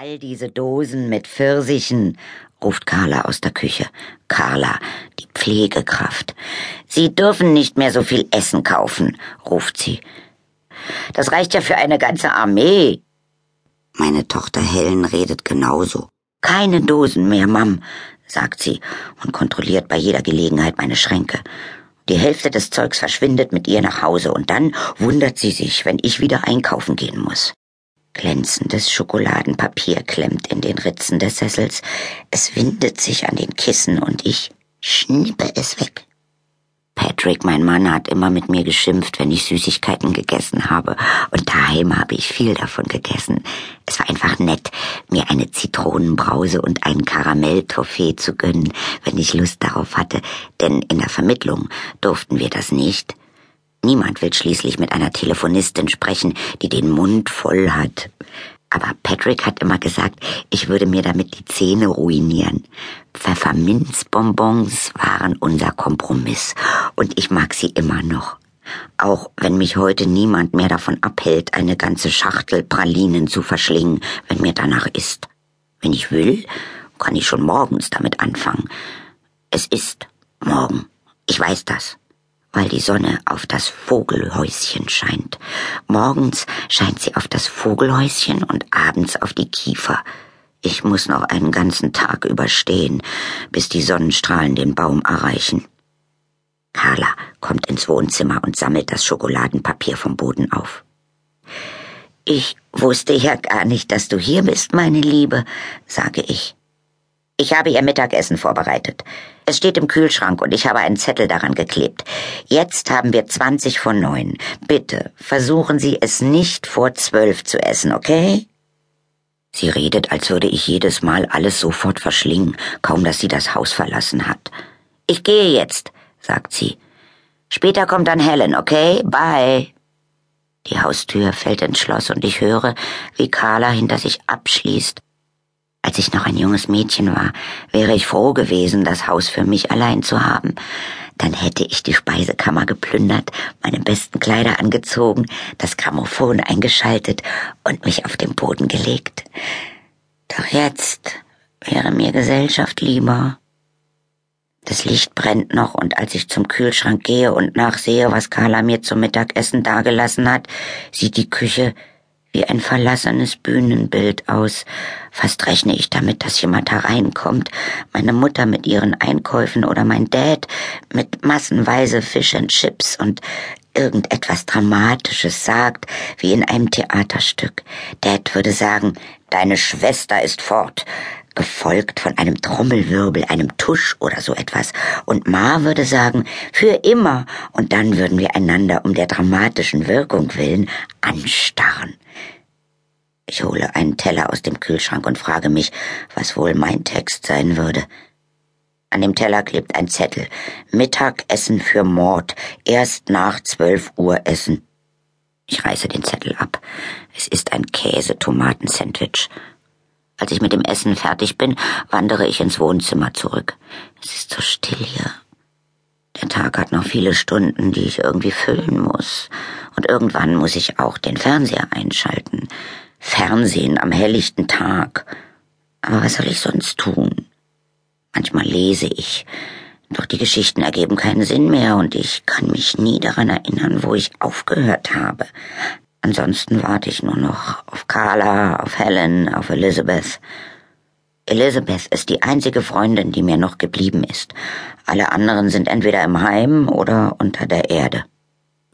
All diese Dosen mit Pfirsichen, ruft Carla aus der Küche. Carla, die Pflegekraft. Sie dürfen nicht mehr so viel Essen kaufen, ruft sie. Das reicht ja für eine ganze Armee. Meine Tochter Helen redet genauso. Keine Dosen mehr, Mam, sagt sie und kontrolliert bei jeder Gelegenheit meine Schränke. Die Hälfte des Zeugs verschwindet mit ihr nach Hause und dann wundert sie sich, wenn ich wieder einkaufen gehen muss. Glänzendes Schokoladenpapier klemmt in den Ritzen des Sessels, es windet sich an den Kissen und ich schnippe es weg. Patrick, mein Mann, hat immer mit mir geschimpft, wenn ich Süßigkeiten gegessen habe, und daheim habe ich viel davon gegessen. Es war einfach nett, mir eine Zitronenbrause und einen Karamelltoffee zu gönnen, wenn ich Lust darauf hatte, denn in der Vermittlung durften wir das nicht. Niemand will schließlich mit einer Telefonistin sprechen, die den Mund voll hat. Aber Patrick hat immer gesagt, ich würde mir damit die Zähne ruinieren. Pfefferminzbonbons waren unser Kompromiss und ich mag sie immer noch. Auch wenn mich heute niemand mehr davon abhält, eine ganze Schachtel Pralinen zu verschlingen, wenn mir danach ist. Wenn ich will, kann ich schon morgens damit anfangen. Es ist morgen. Ich weiß das weil die Sonne auf das Vogelhäuschen scheint. Morgens scheint sie auf das Vogelhäuschen und abends auf die Kiefer. Ich muss noch einen ganzen Tag überstehen, bis die Sonnenstrahlen den Baum erreichen. Carla kommt ins Wohnzimmer und sammelt das Schokoladenpapier vom Boden auf. Ich wusste ja gar nicht, dass du hier bist, meine Liebe, sage ich. Ich habe ihr Mittagessen vorbereitet. Es steht im Kühlschrank und ich habe einen Zettel daran geklebt. Jetzt haben wir zwanzig vor neun. Bitte versuchen Sie es nicht vor zwölf zu essen, okay? Sie redet, als würde ich jedes Mal alles sofort verschlingen, kaum dass sie das Haus verlassen hat. Ich gehe jetzt, sagt sie. Später kommt dann Helen, okay? Bye. Die Haustür fällt ins Schloss und ich höre, wie Carla hinter sich abschließt als ich noch ein junges Mädchen war, wäre ich froh gewesen, das Haus für mich allein zu haben. Dann hätte ich die Speisekammer geplündert, meine besten Kleider angezogen, das Grammophon eingeschaltet und mich auf den Boden gelegt. Doch jetzt wäre mir Gesellschaft lieber. Das Licht brennt noch, und als ich zum Kühlschrank gehe und nachsehe, was Carla mir zum Mittagessen dagelassen hat, sieht die Küche wie ein verlassenes Bühnenbild aus. Fast rechne ich damit, dass jemand hereinkommt, meine Mutter mit ihren Einkäufen oder mein Dad mit massenweise Fish and Chips und irgendetwas Dramatisches sagt, wie in einem Theaterstück. Dad würde sagen, deine Schwester ist fort gefolgt von einem Trommelwirbel, einem Tusch oder so etwas. Und Ma würde sagen, für immer, und dann würden wir einander um der dramatischen Wirkung willen anstarren. Ich hole einen Teller aus dem Kühlschrank und frage mich, was wohl mein Text sein würde. An dem Teller klebt ein Zettel. Mittagessen für Mord. Erst nach zwölf Uhr essen. Ich reiße den Zettel ab. Es ist ein Käse-Tomaten-Sandwich. Als ich mit dem Essen fertig bin, wandere ich ins Wohnzimmer zurück. Es ist so still hier. Der Tag hat noch viele Stunden, die ich irgendwie füllen muss. Und irgendwann muss ich auch den Fernseher einschalten. Fernsehen am helllichten Tag. Aber was soll ich sonst tun? Manchmal lese ich, doch die Geschichten ergeben keinen Sinn mehr und ich kann mich nie daran erinnern, wo ich aufgehört habe. Ansonsten warte ich nur noch auf Carla, auf Helen, auf Elizabeth. Elizabeth ist die einzige Freundin, die mir noch geblieben ist. Alle anderen sind entweder im Heim oder unter der Erde.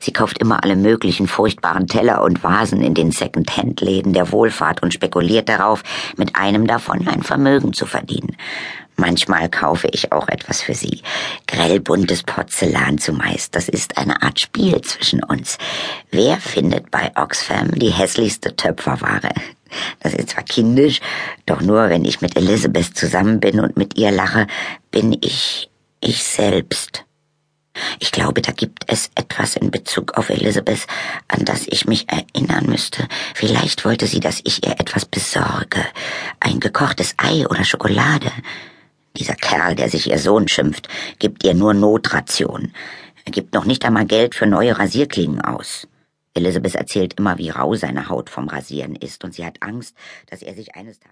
Sie kauft immer alle möglichen furchtbaren Teller und Vasen in den Second-Hand-Läden der Wohlfahrt und spekuliert darauf, mit einem davon ein Vermögen zu verdienen. Manchmal kaufe ich auch etwas für sie. Grellbuntes Porzellan zumeist. Das ist eine Art Spiel zwischen uns. Wer findet bei Oxfam die hässlichste Töpferware? Das ist zwar kindisch, doch nur wenn ich mit Elizabeth zusammen bin und mit ihr lache, bin ich ich selbst. Ich glaube, da gibt es etwas in Bezug auf Elizabeth, an das ich mich erinnern müsste. Vielleicht wollte sie, dass ich ihr etwas besorge. Ein gekochtes Ei oder Schokolade. Dieser Kerl, der sich ihr Sohn schimpft, gibt ihr nur Notration. Er gibt noch nicht einmal Geld für neue Rasierklingen aus. Elizabeth erzählt immer, wie rau seine Haut vom Rasieren ist, und sie hat Angst, dass er sich eines Tages